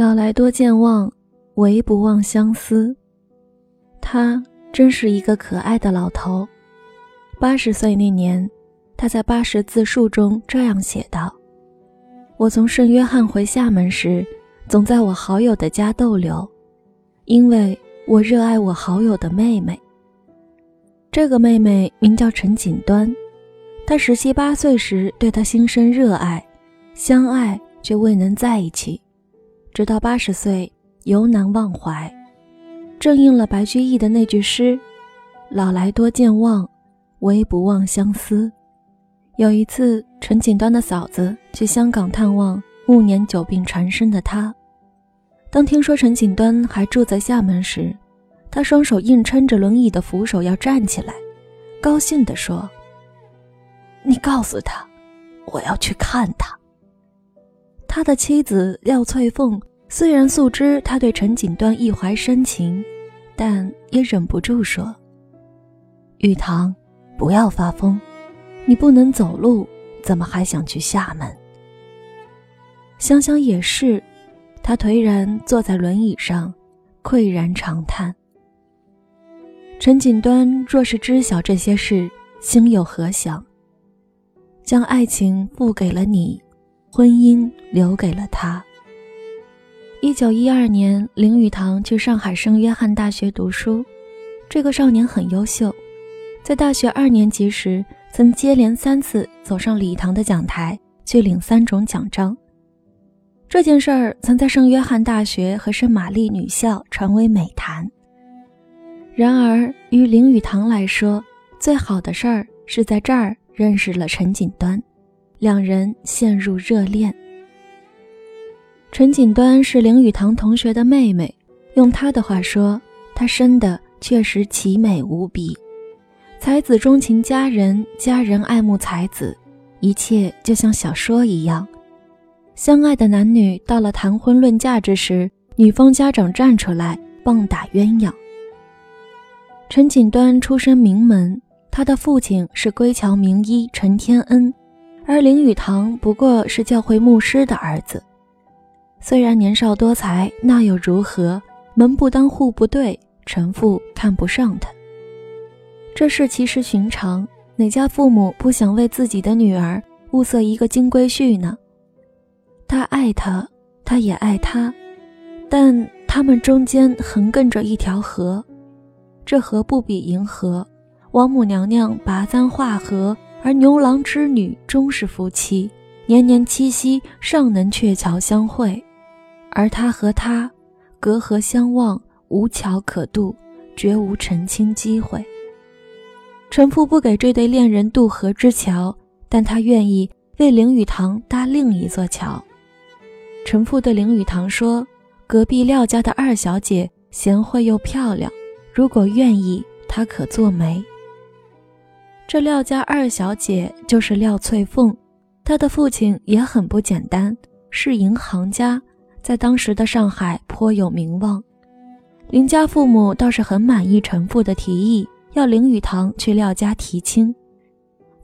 老来多健忘，唯不忘相思。他真是一个可爱的老头。八十岁那年，他在八十自述中这样写道：“我从圣约翰回厦门时，总在我好友的家逗留，因为我热爱我好友的妹妹。这个妹妹名叫陈锦端。他十七八岁时对她心生热爱，相爱却未能在一起。”直到八十岁，犹难忘怀，正应了白居易的那句诗：“老来多健忘，唯不忘相思。”有一次，陈锦端的嫂子去香港探望暮年久病缠身的他，当听说陈锦端还住在厦门时，他双手硬撑着轮椅的扶手要站起来，高兴地说：“你告诉他，我要去看他。”他的妻子廖翠凤虽然素知他对陈锦端一怀深情，但也忍不住说：“玉堂，不要发疯，你不能走路，怎么还想去厦门？”想想也是，他颓然坐在轮椅上，喟然长叹。陈锦端若是知晓这些事，心有何想？将爱情付给了你。婚姻留给了他。一九一二年，林语堂去上海圣约翰大学读书。这个少年很优秀，在大学二年级时，曾接连三次走上礼堂的讲台去领三种奖章。这件事儿曾在圣约翰大学和圣玛丽女校传为美谈。然而，于林语堂来说，最好的事儿是在这儿认识了陈锦端。两人陷入热恋。陈锦端是林语堂同学的妹妹，用她的话说，她生的确实奇美无比，才子钟情佳人，佳人爱慕才子，一切就像小说一样。相爱的男女到了谈婚论嫁之时，女方家长站出来棒打鸳鸯。陈锦端出身名门，他的父亲是归侨名医陈天恩。而林语堂不过是教会牧师的儿子，虽然年少多才，那又如何？门不当户不对，陈父看不上他。这事其实寻常，哪家父母不想为自己的女儿物色一个金龟婿呢？他爱她，她也爱他，但他们中间横亘着一条河，这河不比银河。王母娘娘拔簪画河。而牛郎织女终是夫妻，年年七夕尚能鹊桥相会，而他和她隔河相望，无桥可渡，绝无成亲机会。陈父不给这对恋人渡河之桥，但他愿意为林语堂搭另一座桥。陈父对林语堂说：“隔壁廖家的二小姐贤惠又漂亮，如果愿意，她可做媒。”这廖家二小姐就是廖翠凤，她的父亲也很不简单，是银行家，在当时的上海颇有名望。林家父母倒是很满意陈父的提议，要林语堂去廖家提亲。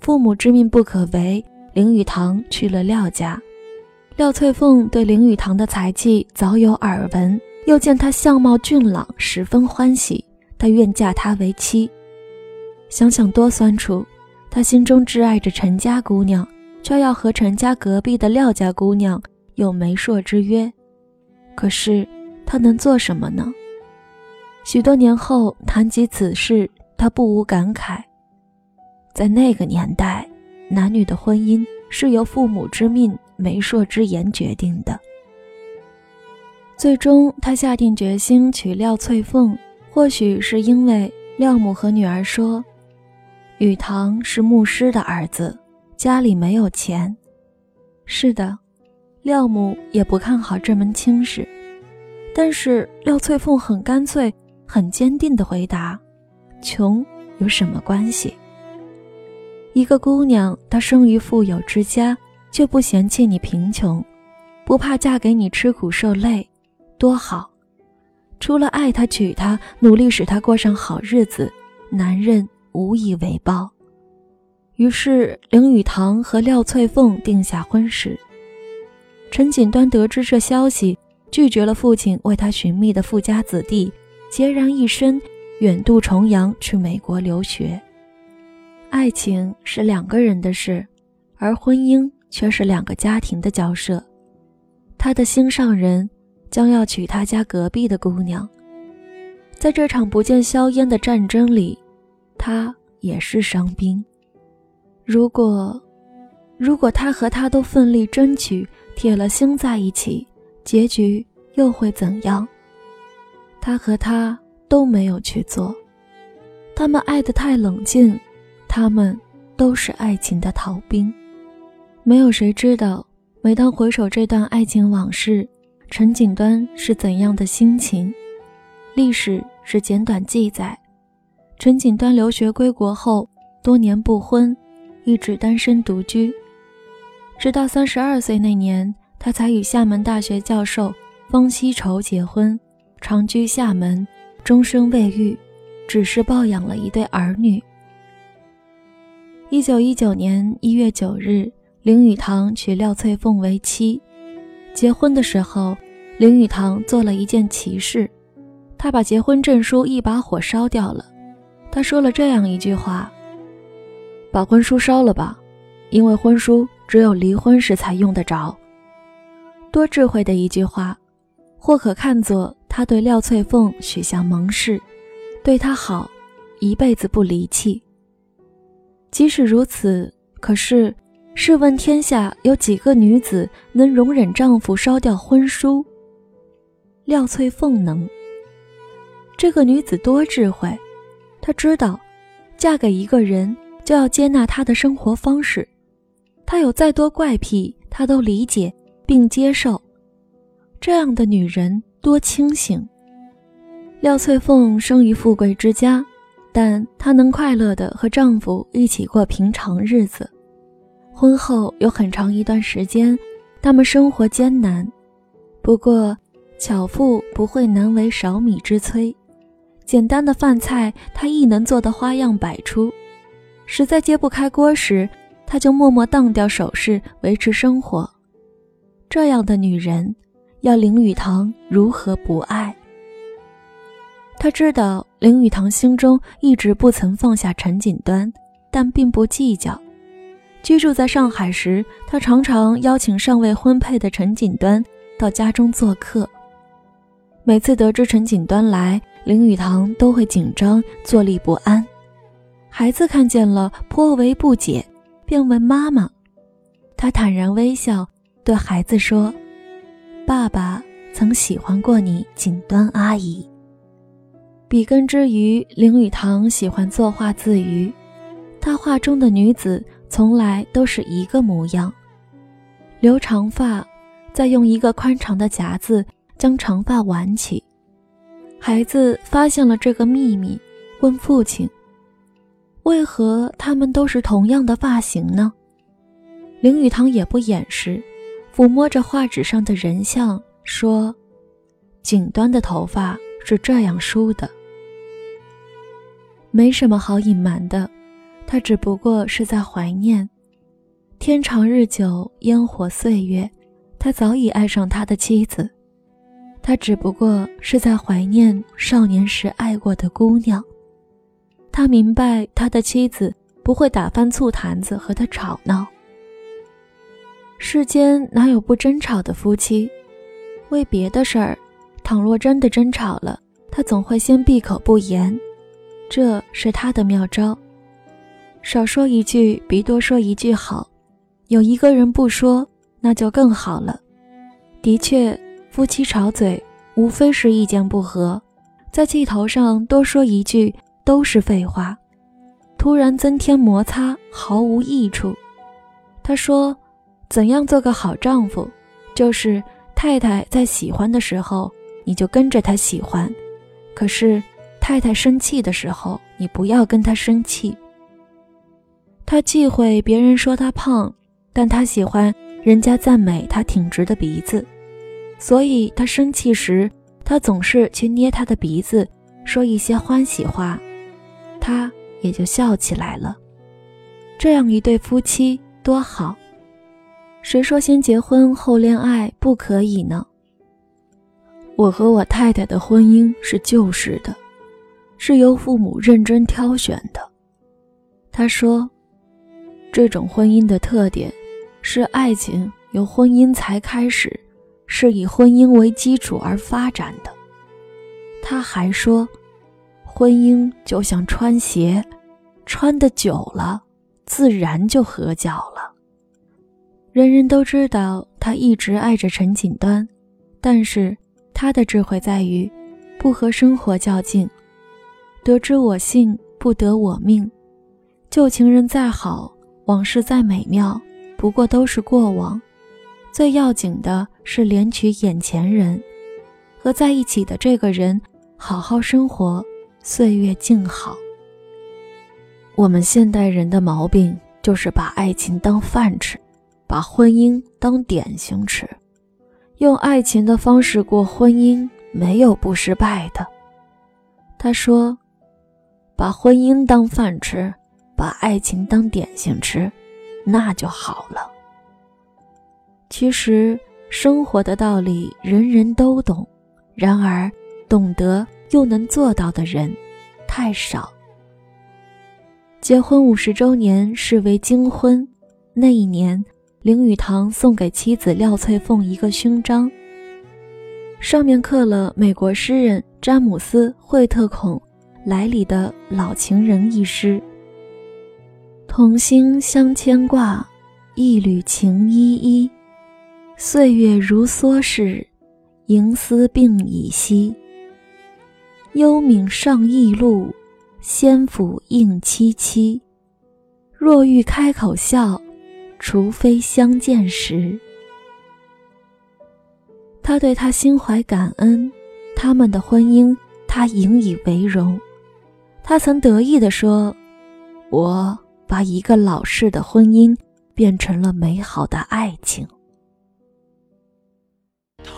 父母之命不可违，林语堂去了廖家。廖翠凤对林语堂的才气早有耳闻，又见他相貌俊朗，十分欢喜，她愿嫁他为妻。想想多酸楚，他心中挚爱着陈家姑娘，却要和陈家隔壁的廖家姑娘有媒妁之约。可是他能做什么呢？许多年后谈及此事，他不无感慨。在那个年代，男女的婚姻是由父母之命、媒妁之言决定的。最终，他下定决心娶廖翠凤，或许是因为廖母和女儿说。雨堂是牧师的儿子，家里没有钱。是的，廖母也不看好这门亲事。但是廖翠凤很干脆、很坚定地回答：“穷有什么关系？一个姑娘，她生于富有之家，却不嫌弃你贫穷，不怕嫁给你吃苦受累，多好！除了爱她、娶她、努力使她过上好日子，男人。”无以为报，于是林语堂和廖翠凤定下婚事。陈锦端得知这消息，拒绝了父亲为他寻觅的富家子弟，孑然一身，远渡重洋去美国留学。爱情是两个人的事，而婚姻却是两个家庭的交涉。他的心上人将要娶他家隔壁的姑娘，在这场不见硝烟的战争里，他也是伤兵。如果，如果他和他都奋力争取，铁了心在一起，结局又会怎样？他和他都没有去做，他们爱得太冷静，他们都是爱情的逃兵。没有谁知道，每当回首这段爱情往事，陈锦端是怎样的心情。历史是简短记载：陈锦端留学归国后，多年不婚。一直单身独居，直到三十二岁那年，他才与厦门大学教授方希畴结婚，长居厦门，终生未育，只是抱养了一对儿女。一九一九年一月九日，林语堂娶廖翠凤为妻。结婚的时候，林语堂做了一件奇事，他把结婚证书一把火烧掉了。他说了这样一句话。把婚书烧了吧，因为婚书只有离婚时才用得着。多智慧的一句话，或可看作他对廖翠凤许下盟誓，对她好，一辈子不离弃。即使如此，可是试问天下有几个女子能容忍丈夫烧掉婚书？廖翠凤能。这个女子多智慧，她知道，嫁给一个人。就要接纳他的生活方式，他有再多怪癖，他都理解并接受。这样的女人多清醒。廖翠凤生于富贵之家，但她能快乐地和丈夫一起过平常日子。婚后有很长一段时间，他们生活艰难。不过，巧妇不会难为少米之炊，简单的饭菜她亦能做得花样百出。实在揭不开锅时，他就默默当掉首饰维持生活。这样的女人，要林语堂如何不爱？他知道林语堂心中一直不曾放下陈锦端，但并不计较。居住在上海时，他常常邀请尚未婚配的陈锦端到家中做客。每次得知陈锦端来，林语堂都会紧张，坐立不安。孩子看见了，颇为不解，便问妈妈。他坦然微笑，对孩子说：“爸爸曾喜欢过你，锦端阿姨。”笔耕之余，林语堂喜欢作画自娱。他画中的女子从来都是一个模样，留长发，再用一个宽长的夹子将长发挽起。孩子发现了这个秘密，问父亲。为何他们都是同样的发型呢？林语堂也不掩饰，抚摸着画纸上的人像说：“锦端的头发是这样梳的。”没什么好隐瞒的，他只不过是在怀念。天长日久，烟火岁月，他早已爱上他的妻子。他只不过是在怀念少年时爱过的姑娘。他明白，他的妻子不会打翻醋坛子和他吵闹。世间哪有不争吵的夫妻？为别的事儿，倘若真的争吵了，他总会先闭口不言，这是他的妙招。少说一句比多说一句好，有一个人不说，那就更好了。的确，夫妻吵嘴，无非是意见不合，在气头上多说一句。都是废话，突然增添摩擦毫无益处。他说：“怎样做个好丈夫？就是太太在喜欢的时候，你就跟着她喜欢；可是太太生气的时候，你不要跟她生气。”他忌讳别人说他胖，但他喜欢人家赞美他挺直的鼻子，所以他生气时，他总是去捏他的鼻子，说一些欢喜话。他也就笑起来了。这样一对夫妻多好。谁说先结婚后恋爱不可以呢？我和我太太的婚姻是旧式的，是由父母认真挑选的。他说，这种婚姻的特点是爱情由婚姻才开始，是以婚姻为基础而发展的。他还说，婚姻就像穿鞋，穿的久了，自然就合脚了。人人都知道他一直爱着陈锦端，但是他的智慧在于，不和生活较劲。得之我幸，不得我命。旧情人再好，往事再美妙，不过都是过往。最要紧的是怜取眼前人，和在一起的这个人好好生活，岁月静好。我们现代人的毛病就是把爱情当饭吃。把婚姻当点心吃，用爱情的方式过婚姻，没有不失败的。他说：“把婚姻当饭吃，把爱情当点心吃，那就好了。”其实生活的道理人人都懂，然而懂得又能做到的人太少。结婚五十周年视为金婚，那一年。林语堂送给妻子廖翠凤一个勋章，上面刻了美国诗人詹姆斯·惠特孔莱里的《老情人》一诗：“同心相牵挂，一缕情依依。岁月如梭逝，银丝鬓已稀。幽冥上驿路，仙府应凄凄。若欲开口笑。”除非相见时，他对他心怀感恩，他们的婚姻他引以为荣。他曾得意地说：“我把一个老式的婚姻变成了美好的爱情。”这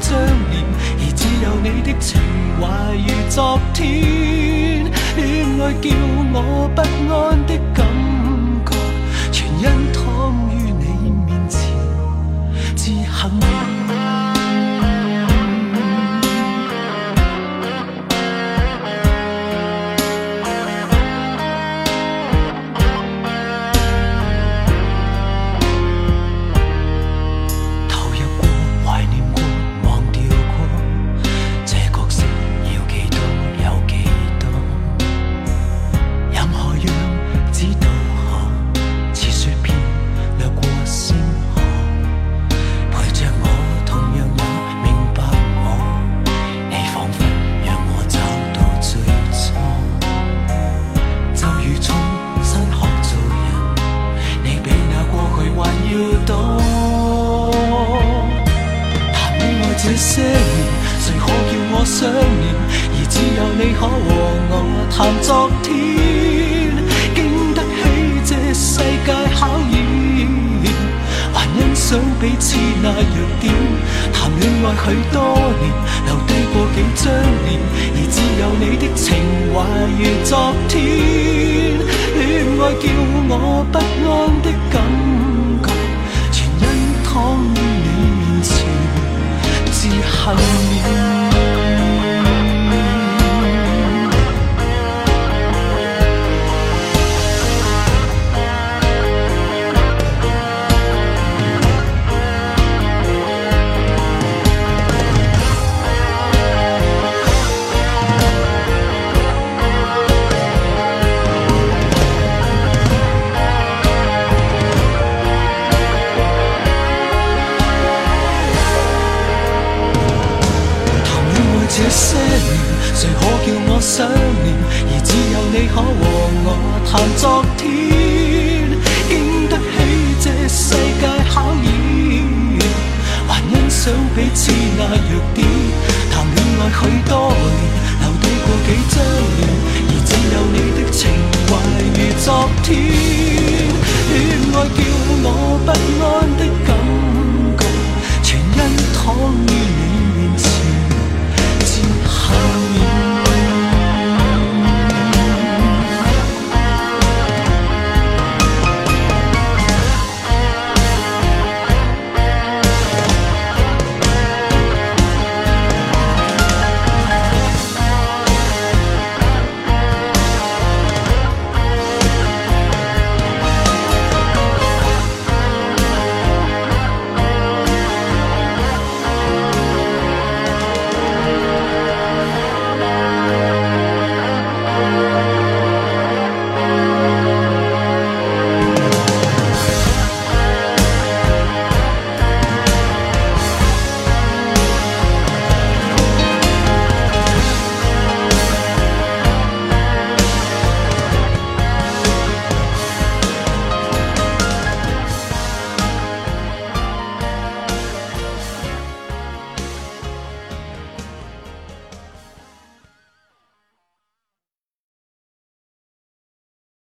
张脸，而只有你的情怀如昨天。恋爱叫我不安的感觉，全因躺于你面前。而只有你可和我。谈昨天，经得起这世界考验，还欣赏彼此那弱点。谈恋爱许多年，留低过几张脸，而只有你的情怀如昨天。恋爱叫我不安的感觉，全因躺于你面前，自恨了。想念，而只有你可和我谈昨天，经得起这世界考验，还欣赏彼此那弱点。谈恋爱许多年，留低过几张脸，而只有你的情怀如昨天，恋爱。